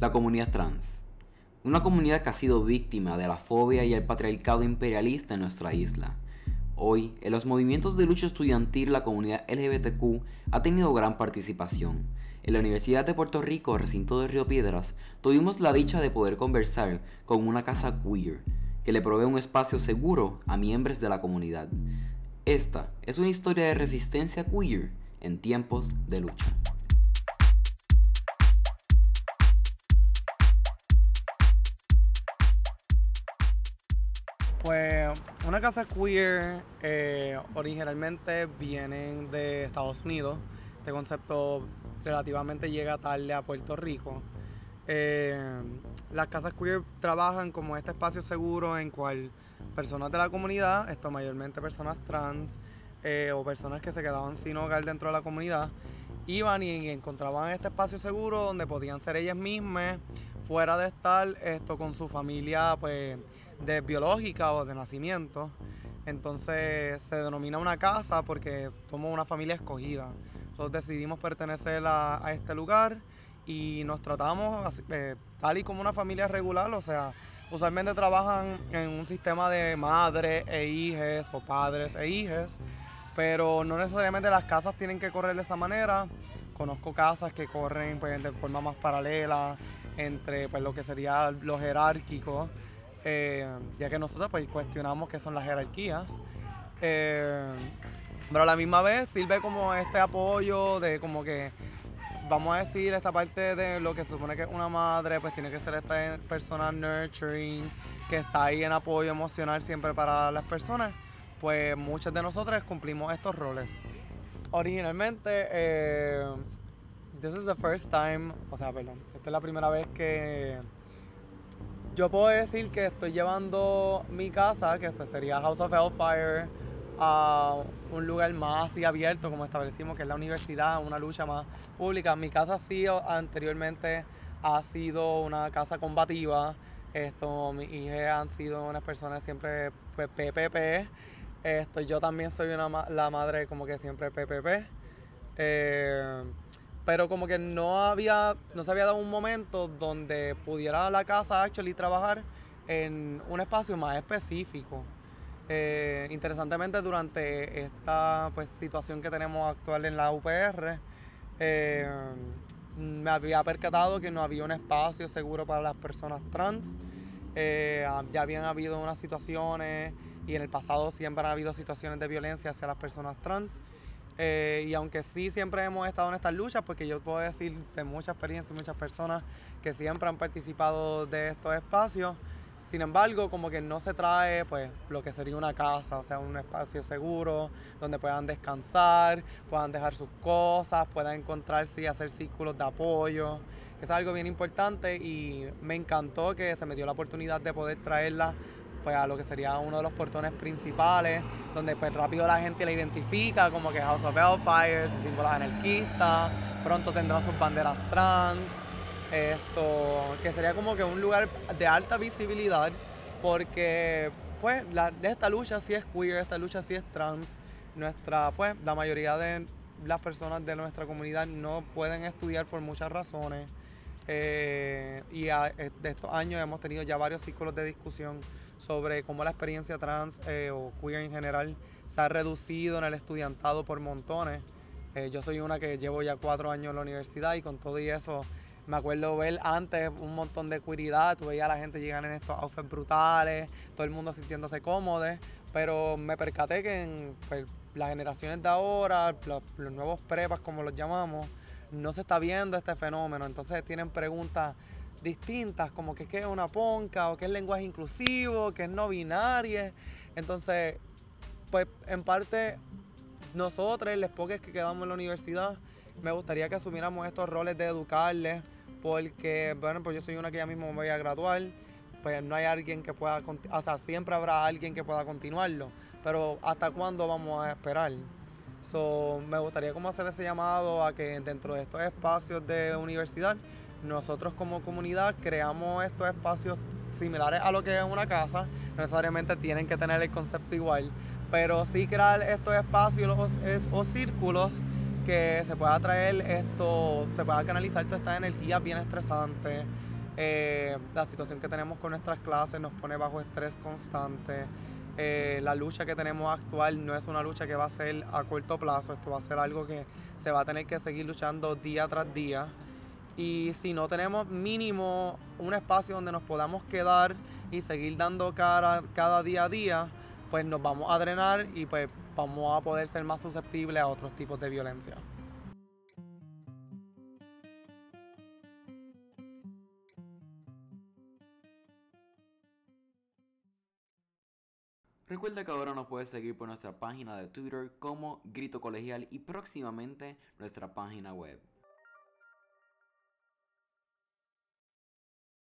La comunidad trans. Una comunidad que ha sido víctima de la fobia y el patriarcado imperialista en nuestra isla. Hoy, en los movimientos de lucha estudiantil, la comunidad LGBTQ ha tenido gran participación. En la Universidad de Puerto Rico, recinto de Río Piedras, tuvimos la dicha de poder conversar con una casa queer, que le provee un espacio seguro a miembros de la comunidad. Esta es una historia de resistencia queer en tiempos de lucha. Pues una casa queer eh, originalmente vienen de Estados Unidos. Este concepto relativamente llega tarde a Puerto Rico. Eh, las casas queer trabajan como este espacio seguro en cual personas de la comunidad, esto mayormente personas trans eh, o personas que se quedaban sin hogar dentro de la comunidad, iban y encontraban este espacio seguro donde podían ser ellas mismas, fuera de estar esto con su familia, pues de biológica o de nacimiento. Entonces se denomina una casa porque somos una familia escogida. Nosotros decidimos pertenecer a, este lugar y nos tratamos eh, tal y como una familia regular, o sea, usualmente trabajan en un sistema de madres e hijas o padres e hijas, pero no necesariamente las casas tienen que correr de esa manera. Conozco casas que corren pues, de forma más paralela entre pues, lo que sería lo jerárquico eh, ya que nosotros pues cuestionamos qué son las jerarquías. Eh, pero a la misma vez sirve como este apoyo de como que, vamos a decir, esta parte de lo que se supone que una madre, pues tiene que ser esta persona nurturing, que está ahí en apoyo emocional siempre para las personas. Pues muchas de nosotras cumplimos estos roles. Originalmente, eh, this is the first time, o sea, perdón, esta es la primera vez que yo puedo decir que estoy llevando mi casa, que pues sería House of Hellfire, a un lugar más abierto, como establecimos, que es la universidad, una lucha más pública. Mi casa sí anteriormente ha sido una casa combativa. Esto, mis hijas han sido unas personas siempre PPP. Pues, Esto, yo también soy una, la madre como que siempre PPP. Pero como que no había, no se había dado un momento donde pudiera la casa actually trabajar en un espacio más específico. Eh, interesantemente durante esta pues, situación que tenemos actual en la UPR, eh, me había percatado que no había un espacio seguro para las personas trans. Eh, ya habían habido unas situaciones y en el pasado siempre han habido situaciones de violencia hacia las personas trans. Eh, y aunque sí siempre hemos estado en estas luchas, porque yo puedo decir de mucha experiencia muchas personas que siempre han participado de estos espacios, sin embargo, como que no se trae pues lo que sería una casa, o sea, un espacio seguro donde puedan descansar, puedan dejar sus cosas, puedan encontrarse y hacer círculos de apoyo, es algo bien importante y me encantó que se me dio la oportunidad de poder traerla pues a lo que sería uno de los portones principales, donde pues rápido la gente la identifica como que House of Hellfire, su símbolo anarquista, pronto tendrán sus banderas trans, esto, que sería como que un lugar de alta visibilidad, porque pues la, esta lucha sí es queer, esta lucha sí es trans, nuestra, pues la mayoría de las personas de nuestra comunidad no pueden estudiar por muchas razones. Eh, y de estos años hemos tenido ya varios círculos de discusión sobre cómo la experiencia trans eh, o queer en general se ha reducido en el estudiantado por montones. Eh, yo soy una que llevo ya cuatro años en la universidad y con todo y eso me acuerdo ver antes un montón de queeridad, tú a la gente llegar en estos outfits brutales, todo el mundo sintiéndose cómodo, pero me percaté que en pues, las generaciones de ahora, los, los nuevos prepas como los llamamos, no se está viendo este fenómeno, entonces tienen preguntas distintas, como que, es una ponca, o que es lenguaje inclusivo, que es no binaria. Entonces, pues en parte, nosotros, los pocos que quedamos en la universidad, me gustaría que asumiéramos estos roles de educarles, porque, bueno, pues yo soy una que ya mismo me voy a graduar, pues no hay alguien que pueda, o sea, siempre habrá alguien que pueda continuarlo, pero ¿hasta cuándo vamos a esperar? So, me gustaría como hacer ese llamado a que dentro de estos espacios de universidad nosotros como comunidad creamos estos espacios similares a lo que es una casa, no necesariamente tienen que tener el concepto igual, pero sí crear estos espacios o, círculos que se pueda traer esto, se pueda canalizar toda esta energía bien estresante, Eh, la situación que tenemos con nuestras clases nos pone bajo estrés constante. Eh, la lucha que tenemos actual no es una lucha que va a ser a corto plazo, esto va a ser algo que se va a tener que seguir luchando día tras día. Y si no tenemos mínimo un espacio donde nos podamos quedar y seguir dando cara cada día a día, pues nos vamos a drenar y pues vamos a poder ser más susceptibles a otros tipos de violencia. Recuerda que ahora nos puedes seguir por nuestra página de Twitter como Grito Colegial y próximamente nuestra página web.